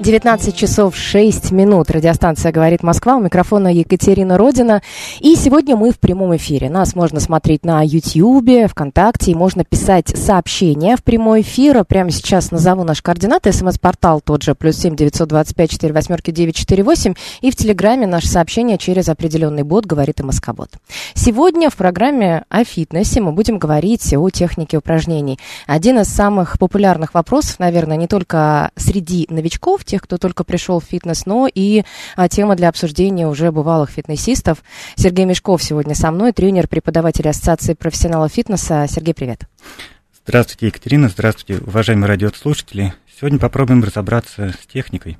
19 часов 6 минут. Радиостанция «Говорит Москва». У микрофона Екатерина Родина. И сегодня мы в прямом эфире. Нас можно смотреть на YouTube, ВКонтакте. И можно писать сообщения в прямой эфир. Прямо сейчас назову наши координаты. СМС-портал тот же. Плюс семь девятьсот двадцать пять четыре восьмерки девять четыре восемь. И в Телеграме наше сообщение через определенный бот «Говорит и Москобот». Сегодня в программе о фитнесе мы будем говорить о технике упражнений. Один из самых популярных вопросов, наверное, не только среди новичков, тех, кто только пришел в фитнес, но и а, тема для обсуждения уже бывалых фитнесистов. Сергей Мешков сегодня со мной, тренер, преподаватель Ассоциации профессионалов фитнеса. Сергей, привет. Здравствуйте, Екатерина, здравствуйте, уважаемые радиослушатели. Сегодня попробуем разобраться с техникой.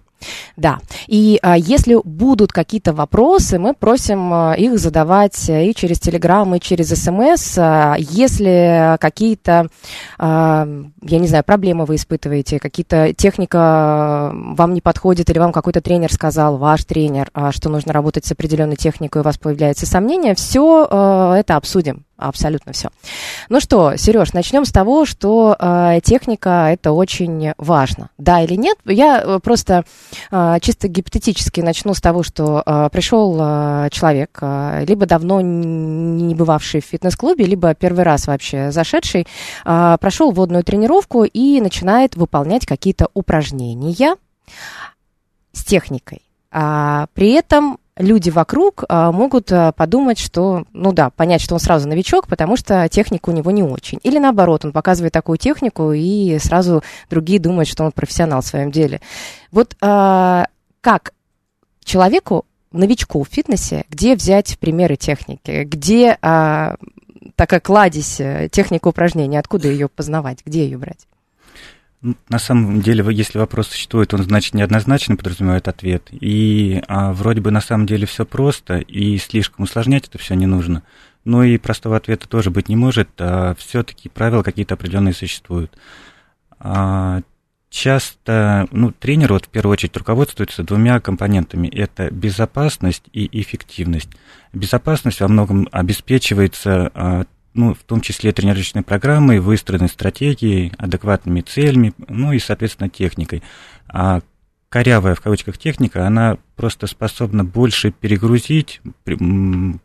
Да, и а, если будут какие-то вопросы, мы просим а, их задавать и через Телеграм, и через СМС. А, если какие-то, а, я не знаю, проблемы вы испытываете, какие-то техника вам не подходит, или вам какой-то тренер сказал, ваш тренер, а, что нужно работать с определенной техникой, у вас появляются сомнения, все это обсудим абсолютно все. Ну что, Сереж, начнем с того, что э, техника это очень важно. Да или нет? Я э, просто э, чисто гипотетически начну с того, что э, пришел э, человек, э, либо давно не бывавший в фитнес-клубе, либо первый раз вообще зашедший, э, прошел водную тренировку и начинает выполнять какие-то упражнения с техникой. А, при этом люди вокруг а, могут а, подумать, что, ну да, понять, что он сразу новичок, потому что техника у него не очень. Или наоборот, он показывает такую технику, и сразу другие думают, что он профессионал в своем деле. Вот а, как человеку, новичку в фитнесе, где взять примеры техники, где такая кладезь э, техника упражнений, откуда ее познавать, где ее брать? На самом деле, если вопрос существует, он, значит, неоднозначно подразумевает ответ. И а, вроде бы на самом деле все просто, и слишком усложнять это все не нужно. Но и простого ответа тоже быть не может, а все-таки правила какие-то определенные существуют. А, часто, ну, тренер вот в первую очередь руководствуется двумя компонентами. Это безопасность и эффективность. Безопасность во многом обеспечивается а, ну, в том числе тренировочной программой, выстроенной стратегией, адекватными целями, ну и, соответственно, техникой. А корявая, в кавычках, техника, она просто способна больше перегрузить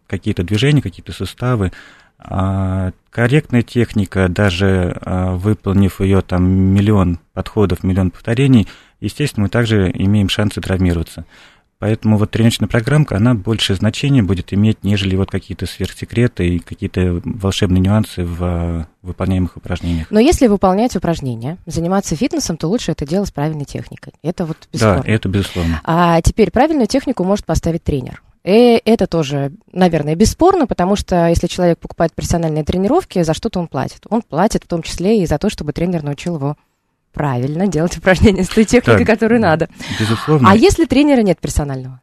какие-то движения, какие-то суставы. А корректная техника, даже а, выполнив ее там миллион подходов, миллион повторений, естественно, мы также имеем шансы травмироваться. Поэтому вот тренировочная программка, она больше значения будет иметь, нежели вот какие-то сверхсекреты и какие-то волшебные нюансы в а, выполняемых упражнениях. Но если выполнять упражнения, заниматься фитнесом, то лучше это делать с правильной техникой. Это вот бесспорно. Да, это безусловно. А теперь правильную технику может поставить тренер. И это тоже, наверное, бесспорно, потому что если человек покупает профессиональные тренировки, за что-то он платит. Он платит в том числе и за то, чтобы тренер научил его правильно делать упражнения с той техникой, Да, которую надо. Безусловно. А если тренера нет персонального?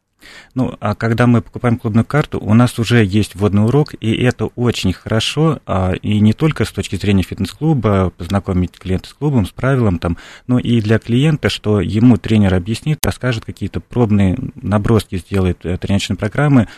Ну, а когда мы покупаем клубную карту, у нас уже есть вводный урок, и это очень хорошо, а, и не только с точки зрения фитнес-клуба, познакомить клиента с клубом, с правилом, там, но и для клиента, что ему тренер объяснит, расскажет какие-то пробные наброски, сделает э, тренировочной программы,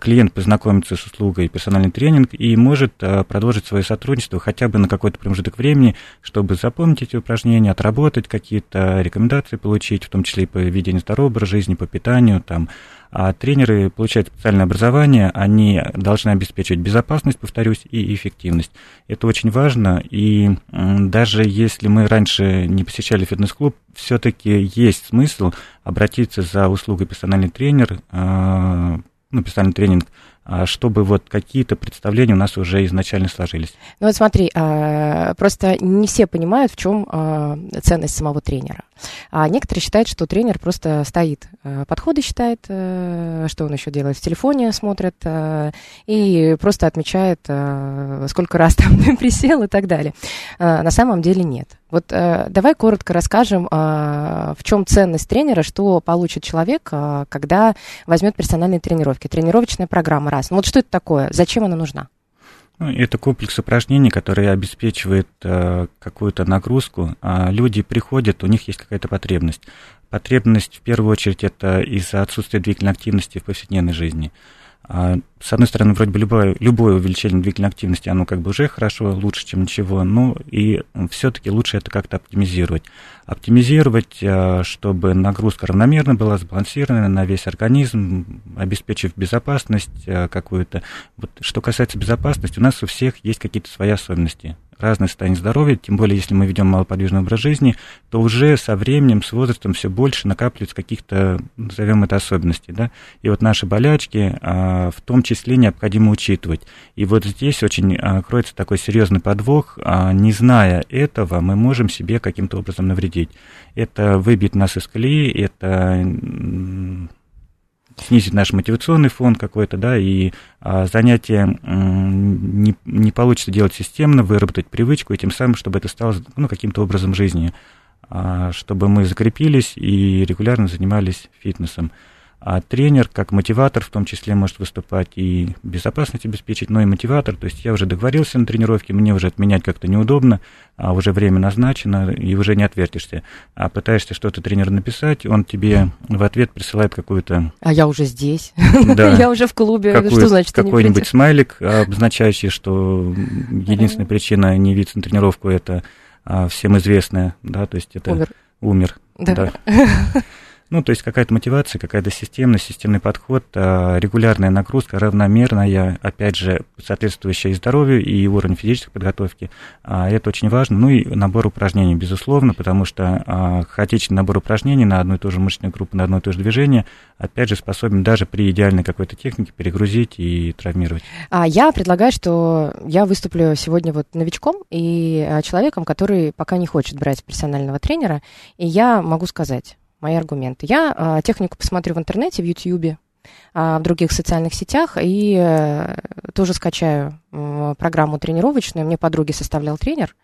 клиент познакомится с услугой персональный тренинг и может а, продолжить свое сотрудничество хотя бы на какой-то промежуток времени, чтобы запомнить эти упражнения, отработать какие-то рекомендации получить, в том числе и по ведению здорового образа жизни, по питанию, там, а тренеры получают специальное образование, они должны обеспечивать безопасность, повторюсь, и эффективность. Это очень важно, и даже если мы раньше не посещали фитнес-клуб, все-таки есть смысл обратиться за услугой персональный тренер, а, ну, персональный тренинг, а, чтобы вот какие-то представления у нас уже изначально сложились. Ну вот смотри, а, просто не все понимают, в чем а, ценность самого тренера. А некоторые считают, что тренер просто стоит, э, подходы считает, э, что он еще делает в телефоне, смотрит э, и просто отмечает, сколько раз там присел и так далее. На самом деле нет. Вот давай коротко расскажем, в чем ценность тренера, что получит человек, когда возьмет персональные тренировки. Тренировочная программа раз. Ну вот что это такое? Зачем она нужна? Ну, это комплекс упражнений, который обеспечивает э, какую-то нагрузку. А люди приходят, у них есть какая-то потребность. Потребность, в первую очередь, это из-за отсутствия двигательной активности в повседневной жизни. А, с одной стороны, вроде бы любое, любое увеличение двигательной активности, оно как бы уже хорошо, лучше, чем ничего, но и все-таки лучше это как-то оптимизировать. Оптимизировать, а, чтобы нагрузка равномерно была, сбалансирована на весь организм, обеспечив безопасность а, какую-то. Вот, что касается безопасности, у нас у всех есть какие-то свои особенности разное состояние здоровья, тем более, если мы ведем малоподвижный образ жизни, то уже со временем, с возрастом все больше накапливается каких-то, назовем это, особенностей. Да? И вот наши болячки а, в том числе необходимо учитывать. И вот здесь очень а, кроется такой серьезный подвох. А, не зная этого, мы можем себе каким-то образом навредить. Это выбить нас из колеи, это снизить наш мотивационный фон какой-то, да, и а, занятие не, не получится делать системно, выработать привычку, и тем самым, чтобы это стало ну, каким-то образом жизни, а, чтобы мы закрепились и регулярно занимались фитнесом. А тренер, как мотиватор, в том числе может выступать и безопасность обеспечить, но и мотиватор. То есть я уже договорился на тренировке, мне уже отменять как-то неудобно, а уже время назначено, и уже не отвертишься. А пытаешься что-то тренеру написать, он тебе в ответ присылает какую-то... А я уже здесь, да, я уже в клубе, какую, что значит Какой-нибудь смайлик, обозначающий, что единственная причина не явиться на тренировку, это а, всем известная, да, то есть это... Умер. Умер, да. да. Ну, то есть какая-то мотивация, какая-то системность, системный подход, а, регулярная нагрузка, равномерная, опять же, соответствующая и здоровью, и уровню физической подготовки. А, это очень важно. Ну и набор упражнений, безусловно, потому что а, хаотичный набор упражнений на одну и ту же мышечную группу, на одно и то же движение, опять же, способен даже при идеальной какой-то технике перегрузить и травмировать. А я предлагаю, что я выступлю сегодня вот новичком и человеком, который пока не хочет брать персонального тренера, и я могу сказать, мои аргументы. Я а, технику посмотрю в интернете, в Ютьюбе, а, в других социальных сетях и а, тоже скачаю программу тренировочную. Мне подруги составлял тренер.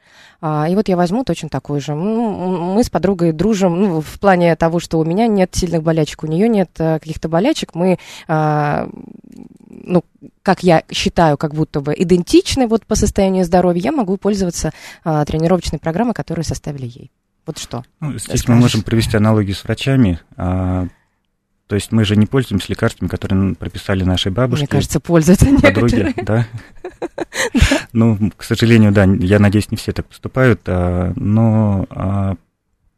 А, и вот я возьму точно такой же. Ну, мы с подругой дружим ну, в плане того, что у меня нет сильных болячек, у нее нет а, каких-то болячек. Мы, ну, как я считаю, как будто бы идентичны вот по состоянию здоровья. Я могу пользоваться тренировочной программой, которую составили ей. Вот что? Ну, здесь скажешь? мы можем провести аналогию с врачами. А, то есть мы же не пользуемся лекарствами, которые прописали наши бабушки. Мне кажется, пользуются подруги, да. Ну, к сожалению, да, я надеюсь, не все так поступают, а, но а,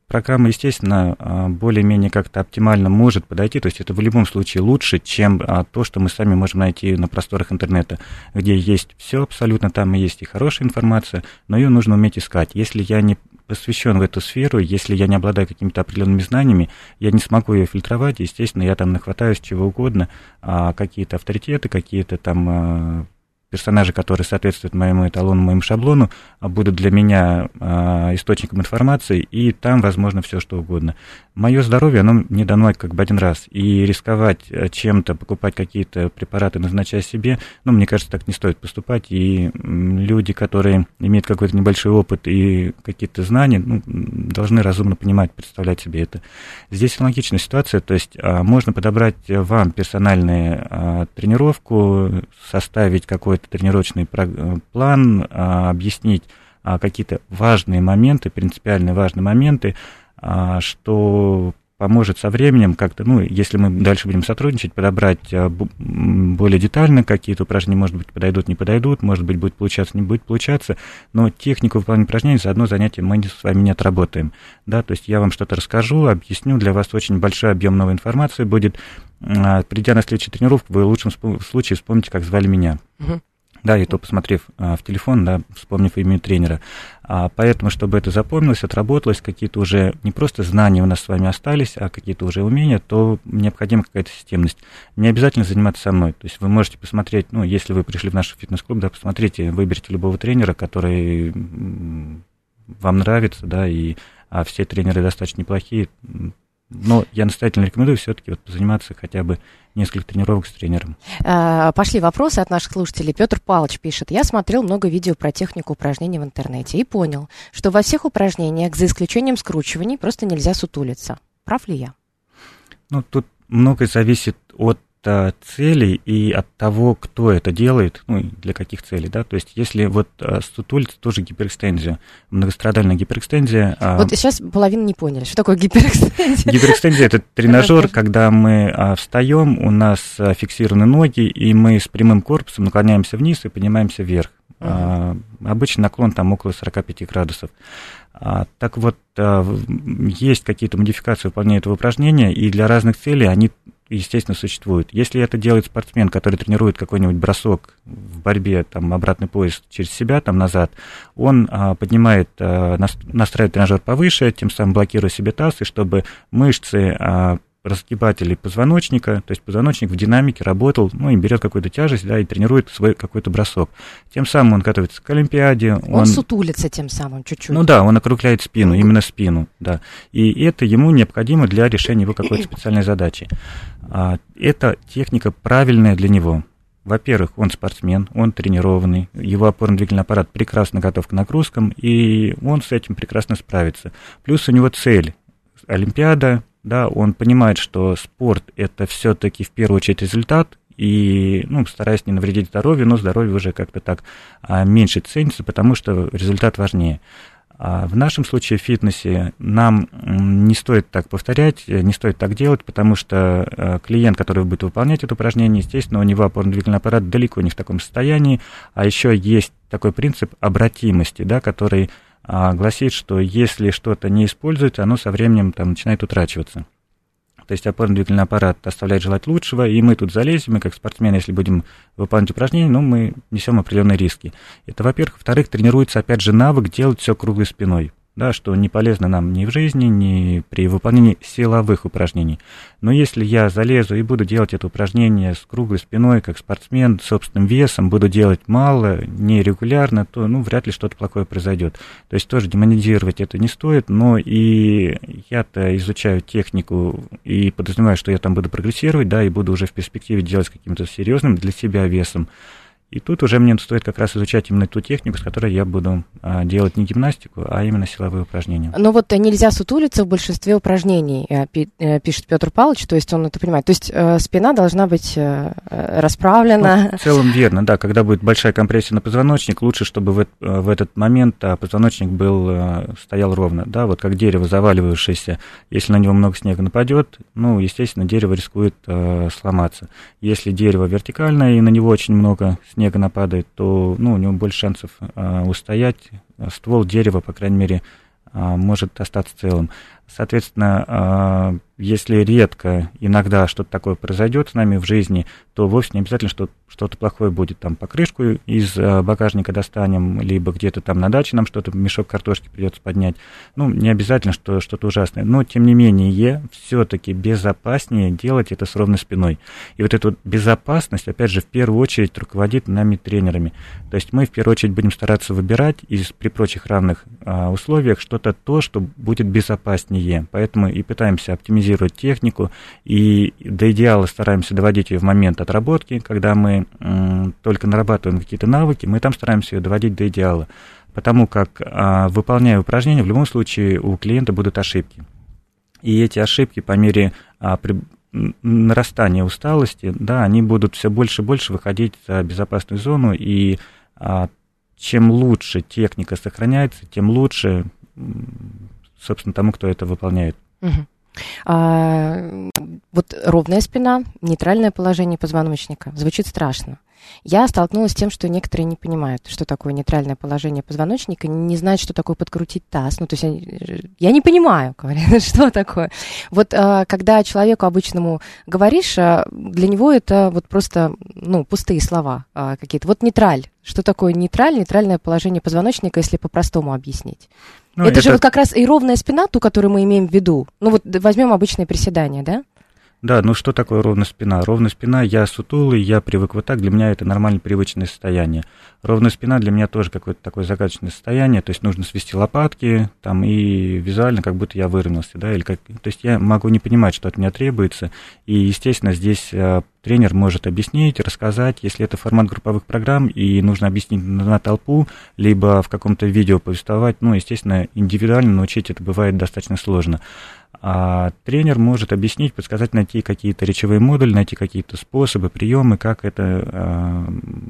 программа, естественно, а, более-менее как-то оптимально может подойти, то есть это в любом случае лучше, чем то, что мы сами можем найти на просторах интернета, где есть все абсолютно, там и есть и хорошая информация, но ее нужно уметь искать. Если я не посвящен в эту сферу, если я не обладаю какими-то определенными знаниями, я не смогу ее фильтровать, естественно, я там нахватаюсь чего угодно, а какие-то авторитеты, какие-то там а, персонажи, которые соответствуют моему эталону, моему шаблону, а, будут для меня а, источником информации, и там, возможно, все что угодно. Мое здоровье, оно мне дано как бы один раз, и рисковать э, чем-то, покупать какие-то препараты, назначая себе, ну, мне кажется, так не стоит поступать, и люди, которые имеют какой-то небольшой опыт и какие-то знания, ну, должны разумно понимать, представлять себе это. Здесь аналогичная ситуация, то есть а, можно подобрать вам персональную тренировку, составить какой какой-то тренировочный э, план, а, объяснить а, какие-то важные моменты, принципиальные важные моменты, а, что поможет со временем как-то, ну, если мы дальше будем сотрудничать, подобрать более детально какие-то упражнения, может быть, подойдут, не подойдут, может быть, будет получаться, не будет получаться, но технику выполнения упражнений за одно занятие мы с вами не отработаем, да, то есть я вам что-то расскажу, объясню, для вас очень большой объем новой информации будет, придя на следующую тренировку, вы в лучшем случае вспомните, как звали меня. Угу. Да, и то посмотрев а, в телефон, да, вспомнив имя тренера. А, поэтому, чтобы это запомнилось, отработалось, какие-то уже не просто знания у нас с вами остались, а какие-то уже умения, то необходима какая-то системность. Не обязательно заниматься со мной. То есть вы можете посмотреть, ну, если вы пришли в наш фитнес-клуб, да, посмотрите, выберите любого тренера, который вам нравится, да, и а все тренеры достаточно неплохие. Но я настоятельно рекомендую все-таки вот заниматься хотя бы несколько тренировок с тренером. А, пошли вопросы от наших слушателей. Петр Павлович пишет. Я смотрел много видео про технику упражнений в интернете и понял, что во всех упражнениях, за исключением скручиваний, просто нельзя сутулиться. Прав ли я? Ну, тут многое зависит от целей и от того, кто это делает, ну, для каких целей, да, то есть если вот а, сутулиться, тоже гиперэкстензия, многострадальная гиперэкстензия. А, вот сейчас половина не поняли, что такое гиперэкстензия. Гиперэкстензия – это тренажер, когда мы встаем, у нас фиксированы ноги, и мы с прямым корпусом наклоняемся вниз и поднимаемся вверх. Uh-huh. Обычно наклон там около 45 градусов. А, так вот, а, есть какие-то модификации выполнения этого упражнения, и для разных целей они, естественно, существуют. Если это делает спортсмен, который тренирует какой-нибудь бросок в борьбе, там, обратный пояс через себя, там, назад, он а, поднимает, а, настраивает тренажер повыше, тем самым блокируя себе таз, и чтобы мышцы а, разгибателей позвоночника, то есть позвоночник в динамике работал, ну, и берет какую-то тяжесть, да, и тренирует свой какой-то бросок. Тем самым он готовится к Олимпиаде. Он, он сутулится тем самым чуть-чуть. Ну да, он округляет спину, именно спину, да. И это ему необходимо для решения его какой-то специальной задачи. А, это техника правильная для него. Во-первых, он спортсмен, он тренированный, его опорно-двигательный аппарат прекрасно готов к нагрузкам, и он с этим прекрасно справится. Плюс у него цель – Олимпиада, да, он понимает, что спорт это все-таки в первую очередь результат, и, ну, стараясь не навредить здоровью, но здоровье уже как-то так а, меньше ценится, потому что результат важнее. А в нашем случае в фитнесе нам не стоит так повторять, не стоит так делать, потому что э, клиент, который будет выполнять это упражнение, естественно, у него опорно-двигательный аппарат далеко не в таком состоянии, а еще есть такой принцип обратимости, да, который гласит, что если что-то не используется, оно со временем там, начинает утрачиваться. То есть опорно-двигательный аппарат оставляет желать лучшего, и мы тут залезем, и как спортсмены, если будем выполнять упражнения, ну, мы несем определенные риски. Это, во-первых. Во-вторых, тренируется, опять же, навык делать все круглой спиной да, что не полезно нам ни в жизни, ни при выполнении силовых упражнений. Но если я залезу и буду делать это упражнение с круглой спиной, как спортсмен, собственным весом, буду делать мало, нерегулярно, то ну, вряд ли что-то плохое произойдет. То есть тоже демонизировать это не стоит, но и я-то изучаю технику и подразумеваю, что я там буду прогрессировать, да, и буду уже в перспективе делать с каким-то серьезным для себя весом. И тут уже мне стоит как раз изучать именно ту технику, с которой я буду а, делать не гимнастику, а именно силовые упражнения. Но вот нельзя сутулиться в большинстве упражнений, э, э, пишет Петр Павлович, то есть он это понимает. То есть э, спина должна быть расправлена. Ну, в целом верно, да. Когда будет большая компрессия на позвоночник, лучше, чтобы в, в этот момент а, позвоночник был, стоял ровно. Да, вот как дерево заваливающееся, если на него много снега нападет, ну, естественно, дерево рискует э, сломаться. Если дерево вертикальное и на него очень много снега нападает, то ну, у него больше шансов а, устоять. Ствол дерева, по крайней мере, а, может остаться целым. Соответственно, а, если редко, иногда что-то такое произойдет с нами в жизни, то вовсе не обязательно, что что-то плохое будет. Там покрышку из а, багажника достанем, либо где-то там на даче нам что-то, мешок картошки придется поднять. Ну, не обязательно, что что-то ужасное. Но, тем не менее, все-таки безопаснее делать это с ровной спиной. И вот эту вот безопасность, опять же, в первую очередь руководит нами тренерами. То есть мы в первую очередь будем стараться выбирать из при прочих равных а, условиях что-то то, что будет безопаснее. Поэтому и пытаемся оптимизировать оптимизировать технику, и до идеала стараемся доводить ее в момент отработки, когда мы только нарабатываем какие-то навыки, мы там стараемся ее доводить до идеала, потому как, а, выполняя упражнения, в любом случае у клиента будут ошибки. И эти ошибки по мере а, нарастания усталости, да, они будут все больше и больше выходить за безопасную зону, и а, чем лучше техника сохраняется, тем лучше, собственно, тому, кто это выполняет. Угу. А, вот ровная спина, нейтральное положение позвоночника. Звучит страшно. Я столкнулась с тем, что некоторые не понимают, что такое нейтральное положение позвоночника, не знают, что такое подкрутить таз. Ну, то есть я, я не понимаю, говорят, что такое. Вот а, когда человеку обычному говоришь, а, для него это вот просто, ну, пустые слова а, какие-то. Вот нейтраль. Что такое нейтраль, нейтральное положение позвоночника, если по-простому объяснить? Ну, это, это же вот как раз и ровная спина, ту, которую мы имеем в виду. Ну вот возьмем обычное приседание, да? Да, ну что такое ровная спина? Ровная спина, я сутулый, я привык вот так, для меня это нормальное привычное состояние. Ровная спина для меня тоже какое-то такое загадочное состояние, то есть нужно свести лопатки, там, и визуально как будто я выровнялся, да, или как... То есть я могу не понимать, что от меня требуется, и, естественно, здесь э, тренер может объяснить, рассказать, если это формат групповых программ, и нужно объяснить на толпу, либо в каком-то видео повествовать, ну, естественно, индивидуально научить это бывает достаточно сложно. А тренер может объяснить, подсказать, найти какие-то речевые модули, найти какие-то способы, приемы, как это э,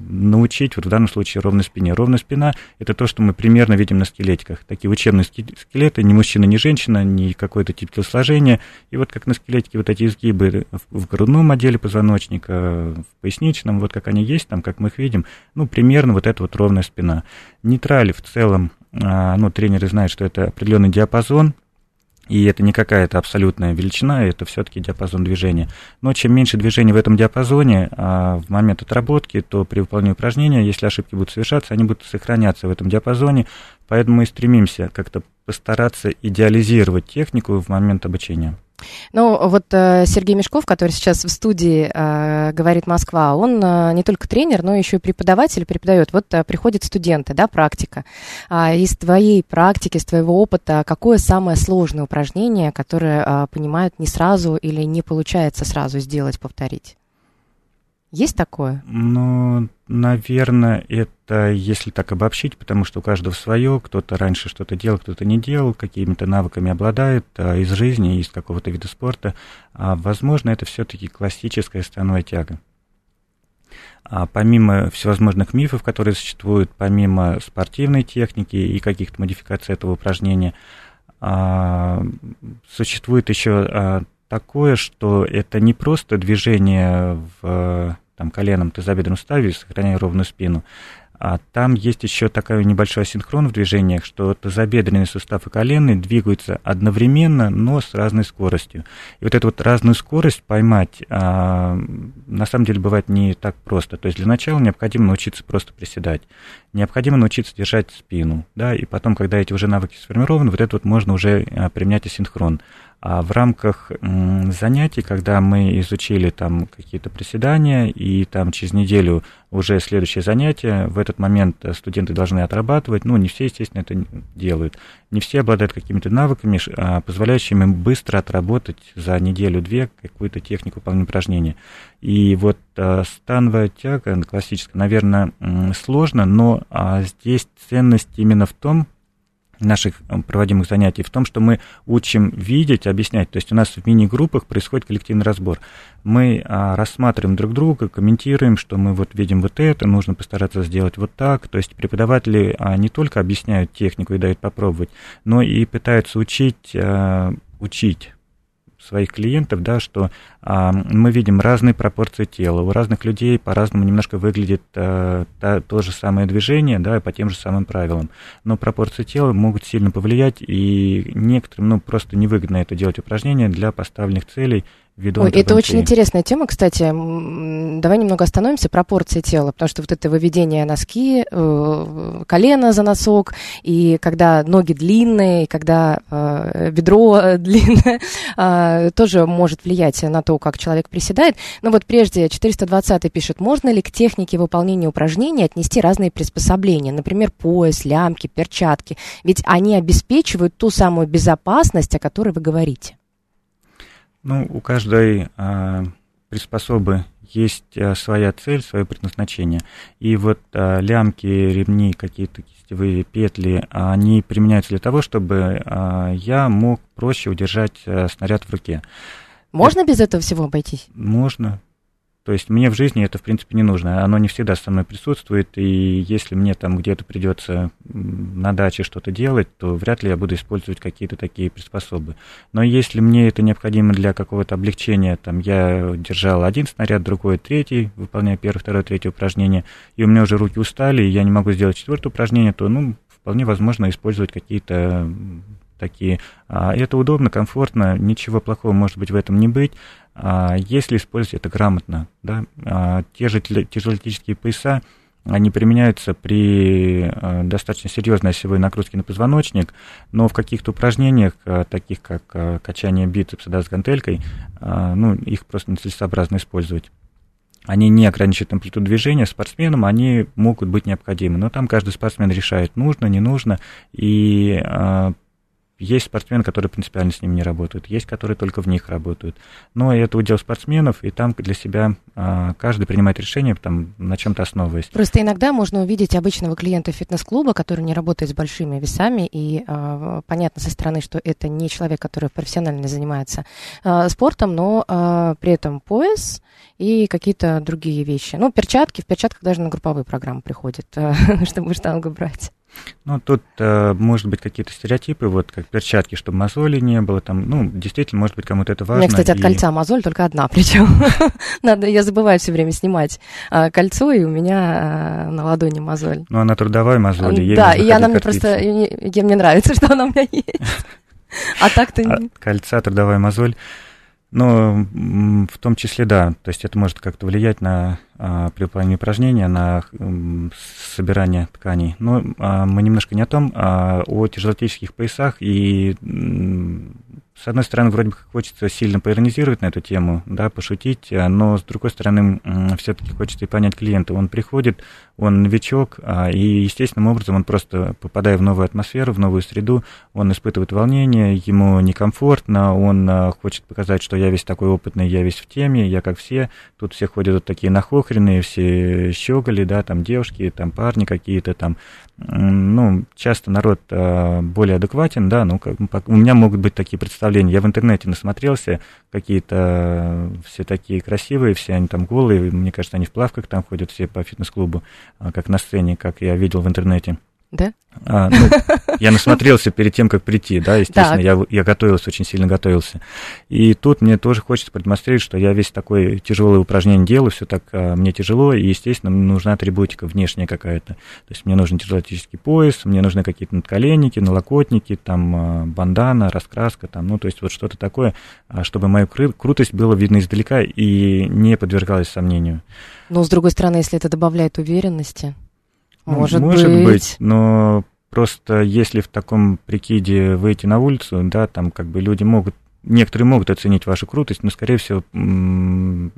научить, вот в данном случае ровной спине. Ровная спина – это то, что мы примерно видим на скелетиках. Такие учебные скелеты, ни мужчина, ни женщина, ни какой-то тип телосложения. И вот как на скелетике вот эти изгибы в грудном отделе позвоночника, в поясничном, вот как они есть, там, как мы их видим, ну, примерно вот это вот ровная спина. Нейтрали в целом, э, ну, тренеры знают, что это определенный диапазон – и это не какая-то абсолютная величина, это все-таки диапазон движения. Но чем меньше движений в этом диапазоне а в момент отработки, то при выполнении упражнения, если ошибки будут совершаться, они будут сохраняться в этом диапазоне. Поэтому мы и стремимся как-то постараться идеализировать технику в момент обучения. Ну, вот э, Сергей Мешков, который сейчас в студии э, говорит Москва, он э, не только тренер, но еще и преподаватель, преподает. Вот приходят студенты, да, практика. А из твоей практики, из твоего опыта, какое самое сложное упражнение, которое понимают не сразу или не получается сразу сделать, повторить? Есть такое? Ну, наверное, это если так обобщить, потому что у каждого свое, кто-то раньше что-то делал, кто-то не делал, какими-то навыками обладает а, из жизни, из какого-то вида спорта. А, возможно, это все-таки классическая становая тяга. А помимо всевозможных мифов, которые существуют, помимо спортивной техники и каких-то модификаций этого упражнения, а, существует еще а, такое, что это не просто движение в там, коленом тазобедренном суставе, сохраняя ровную спину, а там есть еще такой небольшой асинхрон в движениях, что тазобедренный сустав и коленный двигаются одновременно, но с разной скоростью. И вот эту вот разную скорость поймать а, на самом деле бывает не так просто. То есть для начала необходимо научиться просто приседать. Необходимо научиться держать спину. Да, и потом, когда эти уже навыки сформированы, вот это вот можно уже а, применять асинхрон. А в рамках занятий, когда мы изучили там какие-то приседания, и там через неделю уже следующее занятие, в этот момент студенты должны отрабатывать, ну, не все, естественно, это делают, не все обладают какими-то навыками, а, позволяющими им быстро отработать за неделю-две какую-то технику выполнения упражнения. И вот а, становая тяга классическая, наверное, сложно, но а, здесь ценность именно в том, наших э, проводимых занятий в том, что мы учим видеть, объяснять. То есть у нас в мини-группах происходит коллективный разбор. Мы а, рассматриваем друг друга, комментируем, что мы вот видим вот это, нужно постараться сделать вот так. То есть преподаватели а, не только объясняют технику и дают попробовать, но и пытаются учить, а, учить своих клиентов, да, что а, мы видим разные пропорции тела. У разных людей по-разному немножко выглядит а, та, то же самое движение, да, по тем же самым правилам. Но пропорции тела могут сильно повлиять, и некоторым, ну, просто невыгодно это делать упражнение для поставленных целей, ввиду Ой, это очень интересная тема, кстати. Давай немного остановимся. Пропорции тела, потому что вот это выведение носки, э, колено за носок, и когда ноги длинные, и когда э, бедро длинное, э, тоже может влиять на то, как человек приседает. Но вот прежде 420 пишет, можно ли к технике выполнения упражнений отнести разные приспособления, например, пояс, лямки, перчатки, ведь они обеспечивают ту самую безопасность, о которой вы говорите. Ну, у каждой а, приспособы есть а, своя цель, свое предназначение. И вот а, лямки, ремни, какие-то кистевые петли, они применяются для того, чтобы а, я мог проще удержать а, снаряд в руке. Можно Это, без этого всего обойтись? Можно. То есть мне в жизни это, в принципе, не нужно. Оно не всегда со мной присутствует, и если мне там где-то придется на даче что-то делать, то вряд ли я буду использовать какие-то такие приспособы. Но если мне это необходимо для какого-то облегчения, там я держал один снаряд, другой третий, выполняя первое, второе, третье упражнение, и у меня уже руки устали, и я не могу сделать четвертое упражнение, то, ну, вполне возможно использовать какие-то такие. А, это удобно, комфортно, ничего плохого может быть в этом не быть, если использовать это грамотно. Да? А, те же тяжелоатлетические пояса, они применяются при э, достаточно серьезной осевой нагрузке на позвоночник, но в каких-то упражнениях, таких как качание бицепса да, с гантелькой, ну, их просто нецелесообразно использовать они не ограничивают амплитуду движения спортсменам, они могут быть необходимы. Но там каждый спортсмен решает, нужно, не нужно. И есть спортсмены, которые принципиально с ними не работают, есть, которые только в них работают. Но это удел спортсменов, и там для себя а, каждый принимает решение там, на чем-то основываясь. Просто иногда можно увидеть обычного клиента фитнес-клуба, который не работает с большими весами, и а, понятно со стороны, что это не человек, который профессионально занимается а, спортом, но а, при этом пояс и какие-то другие вещи. Ну, перчатки, в перчатках даже на групповые программы приходят, чтобы штангу брать. Ну, тут, э, может быть, какие-то стереотипы, вот как перчатки, чтобы мозолей не было, там, ну, действительно, может быть, кому-то это важно. У меня, кстати, от и... кольца мозоль только одна, причем. Надо, я забываю все время снимать а, кольцо, и у меня а, на ладони мозоль. Ну, она трудовая мозоль, ей Да, и она мне просто, ей мне нравится, что она у меня есть. А так-то... А, кольца, трудовая мозоль. Ну, в том числе, да. То есть это может как-то влиять на при выполнении упражнения, на собирание тканей. Но а, мы немножко не о том, а о тяжелоатлетических поясах и с одной стороны, вроде бы хочется сильно поиронизировать на эту тему, да, пошутить, а, но с другой стороны, все-таки хочется и понять клиента. Он приходит, он новичок, а, и естественным образом он просто, попадая в новую атмосферу, в новую среду, он испытывает волнение, ему некомфортно, он а, хочет показать, что я весь такой опытный, я весь в теме, я как все. Тут все ходят вот такие нахохренные, все щеголи, да, там девушки, там парни какие-то, там ну, часто народ э, более адекватен, да, ну, как, у меня могут быть такие представления. Я в интернете насмотрелся, какие-то все такие красивые, все они там голые, мне кажется, они в плавках там ходят все по фитнес-клубу, э, как на сцене, как я видел в интернете. Да? А, ну, я насмотрелся перед тем, как прийти, да, естественно, я, я готовился, очень сильно готовился. И тут мне тоже хочется продемонстрировать, что я весь такой тяжелое упражнение делаю, все так а, мне тяжело, и, естественно, мне нужна атрибутика внешняя какая-то. То есть мне нужен тяжелоатлетический пояс, мне нужны какие-то надколенники, налокотники, там а, бандана, раскраска, там, ну, то есть вот что-то такое, а, чтобы мою кры- крутость было видно издалека и не подвергалась сомнению. Но, с другой стороны, если это добавляет уверенности... Может, Может быть. быть, но просто если в таком прикиде выйти на улицу, да, там как бы люди могут некоторые могут оценить вашу крутость, но, скорее всего,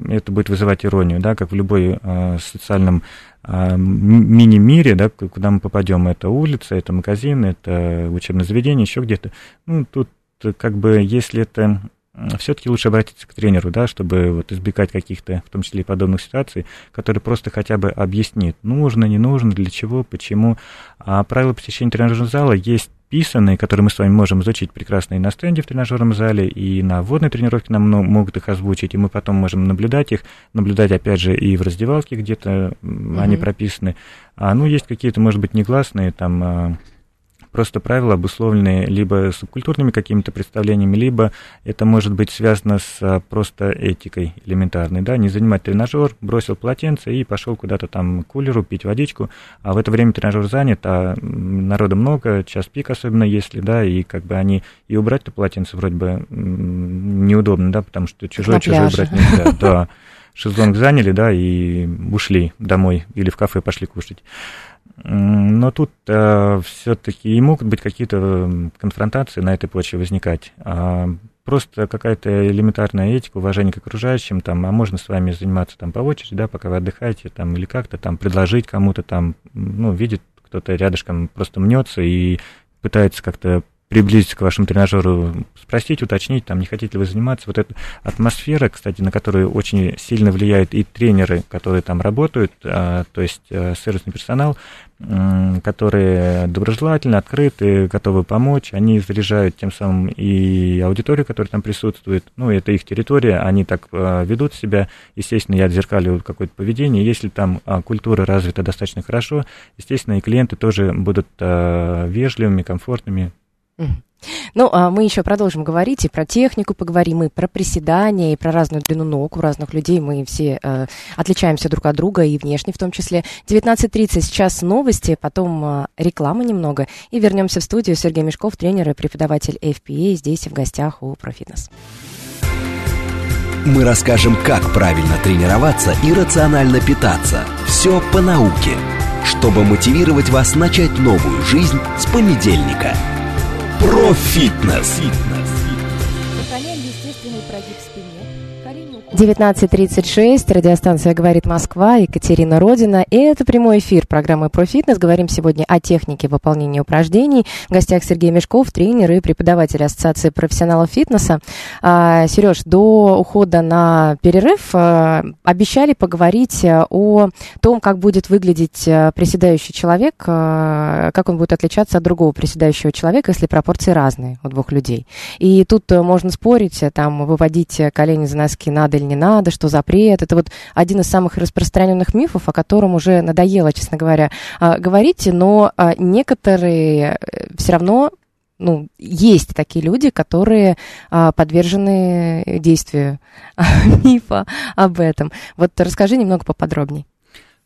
это будет вызывать иронию, да, как в любой э, социальном э, мини-мире, да, куда мы попадем. Это улица, это магазин, это учебное заведение, еще где-то. Ну, тут как бы, если это все-таки лучше обратиться к тренеру, да, чтобы вот избегать каких-то, в том числе и подобных ситуаций, который просто хотя бы объяснит, нужно, не нужно, для чего, почему. А правила посещения тренажерного зала есть писанные, которые мы с вами можем изучить прекрасно и на стенде в тренажерном зале, и на вводной тренировке нам могут их озвучить, и мы потом можем наблюдать их, наблюдать, опять же, и в раздевалке где-то mm-hmm. они прописаны. А, ну, есть какие-то, может быть, негласные, там, а, просто правила, обусловленные либо субкультурными какими-то представлениями, либо это может быть связано с а, просто этикой элементарной, да, не занимать тренажер, бросил полотенце и пошел куда-то там к кулеру пить водичку, а в это время тренажер занят, а народа много, час пик особенно если, да, и как бы они, и убрать это полотенце вроде бы неудобно, да, потому что чужое-чужое брать нельзя, да шезлонг заняли, да, и ушли домой или в кафе пошли кушать. Но тут э, все-таки и могут быть какие-то конфронтации на этой почве возникать. А просто какая-то элементарная этика, уважение к окружающим, там, а можно с вами заниматься там по очереди, да, пока вы отдыхаете, там, или как-то там предложить кому-то там, ну, видит кто-то рядышком просто мнется и пытается как-то приблизиться к вашему тренажеру, спросить, уточнить, там, не хотите ли вы заниматься. Вот эта атмосфера, кстати, на которую очень сильно влияют и тренеры, которые там работают, а, то есть а, сервисный персонал, которые доброжелательны, открыты, готовы помочь, они заряжают тем самым и аудиторию, которая там присутствует, ну, это их территория, они так а, ведут себя, естественно, я отзеркаливаю какое-то поведение, если там культура развита достаточно хорошо, естественно, и клиенты тоже будут вежливыми, комфортными, ну, а мы еще продолжим говорить и про технику поговорим, и про приседания, и про разную длину ног у разных людей. Мы все э, отличаемся друг от друга, и внешне в том числе. 19.30 сейчас новости, потом э, реклама немного, и вернемся в студию. Сергей Мешков, тренер и преподаватель FPA, здесь в гостях у Профитнес. Мы расскажем, как правильно тренироваться и рационально питаться. Все по науке – чтобы мотивировать вас начать новую жизнь с понедельника. Профитнес. 19.36, радиостанция «Говорит Москва», Екатерина Родина. И это прямой эфир программы «Про фитнес». Говорим сегодня о технике выполнения упражнений. В гостях Сергей Мешков, тренер и преподаватель Ассоциации профессионалов фитнеса. А, Сереж, до ухода на перерыв а, обещали поговорить о том, как будет выглядеть а, приседающий человек, как он будет отличаться от другого приседающего человека, если пропорции разные у двух людей. И тут можно спорить, там, выводить колени за носки надо или не надо, что запрет. Это вот один из самых распространенных мифов, о котором уже надоело, честно говоря, а, говорить, но а, некоторые э, все равно ну, есть такие люди, которые а, подвержены действию мифа об этом. Вот расскажи немного поподробнее.